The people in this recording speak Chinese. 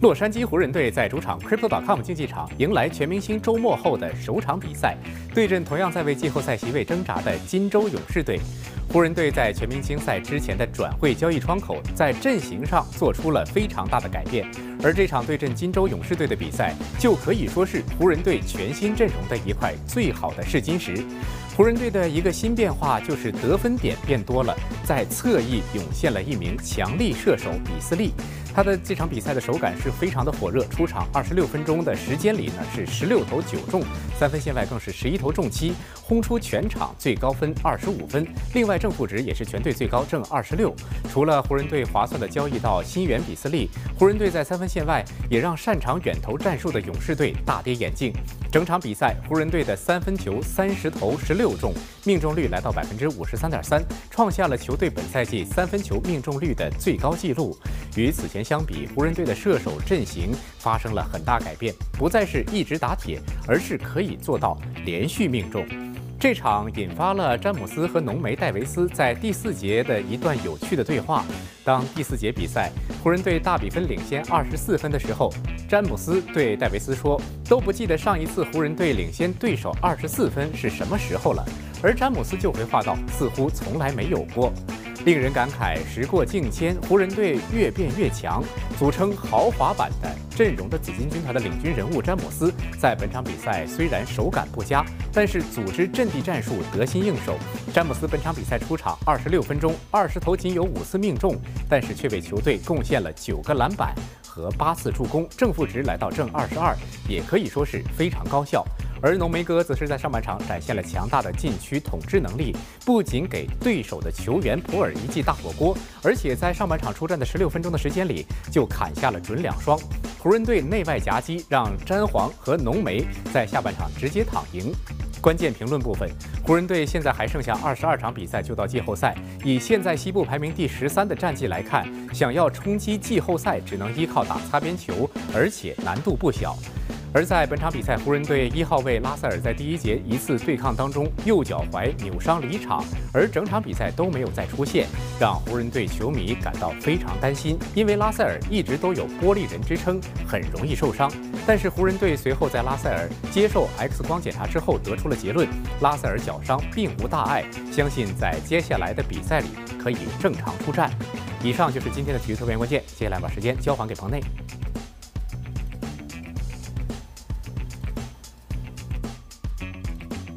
洛杉矶湖人队在主场 Crypto.com 竞技场迎来全明星周末后的首场比赛，对阵同样在为季后赛席位挣扎的金州勇士队。湖人队在全明星赛之前的转会交易窗口，在阵型上做出了非常大的改变，而这场对阵金州勇士队的比赛，就可以说是湖人队全新阵容的一块最好的试金石。湖人队的一个新变化就是得分点变多了，在侧翼涌现了一名强力射手比斯利。他的这场比赛的手感是非常的火热，出场二十六分钟的时间里呢，是十六投九中，三分线外更是十一投中七，轰出全场最高分二十五分，另外正负值也是全队最高正二十六。除了湖人队划算的交易到新援比斯利，湖人队在三分线外也让擅长远投战术的勇士队大跌眼镜。整场比赛，湖人队的三分球三十投十六中，命中率来到百分之五十三点三，创下了球队本赛季三分球命中率的最高纪录。与此前相比，湖人队的射手阵型发生了很大改变，不再是一直打铁，而是可以做到连续命中。这场引发了詹姆斯和浓眉戴维斯在第四节的一段有趣的对话。当第四节比赛，湖人队大比分领先二十四分的时候，詹姆斯对戴维斯说：“都不记得上一次湖人队领先对手二十四分是什么时候了。”而詹姆斯就回话道：“似乎从来没有过。”令人感慨，时过境迁，湖人队越变越强。组成豪华版的阵容的紫金军团的领军人物詹姆斯，在本场比赛虽然手感不佳，但是组织阵地战术得心应手。詹姆斯本场比赛出场二十六分钟，二十投仅有五次命中，但是却为球队贡献了九个篮板和八次助攻，正负值来到正二十二，也可以说是非常高效。而浓眉哥则是在上半场展现了强大的禁区统治能力，不仅给对手的球员普尔一记大火锅，而且在上半场出战的十六分钟的时间里就砍下了准两双。湖人队内外夹击，让詹皇和浓眉在下半场直接躺赢。关键评论部分，湖人队现在还剩下二十二场比赛就到季后赛，以现在西部排名第十三的战绩来看，想要冲击季后赛只能依靠打擦边球，而且难度不小。而在本场比赛，湖人队一号位拉塞尔在第一节一次对抗当中右脚踝扭伤离场，而整场比赛都没有再出现，让湖人队球迷感到非常担心。因为拉塞尔一直都有玻璃人之称，很容易受伤。但是湖人队随后在拉塞尔接受 X 光检查之后，得出了结论：拉塞尔脚伤并无大碍，相信在接下来的比赛里可以正常出战。以上就是今天的体育特别关键，接下来把时间交还给棚内。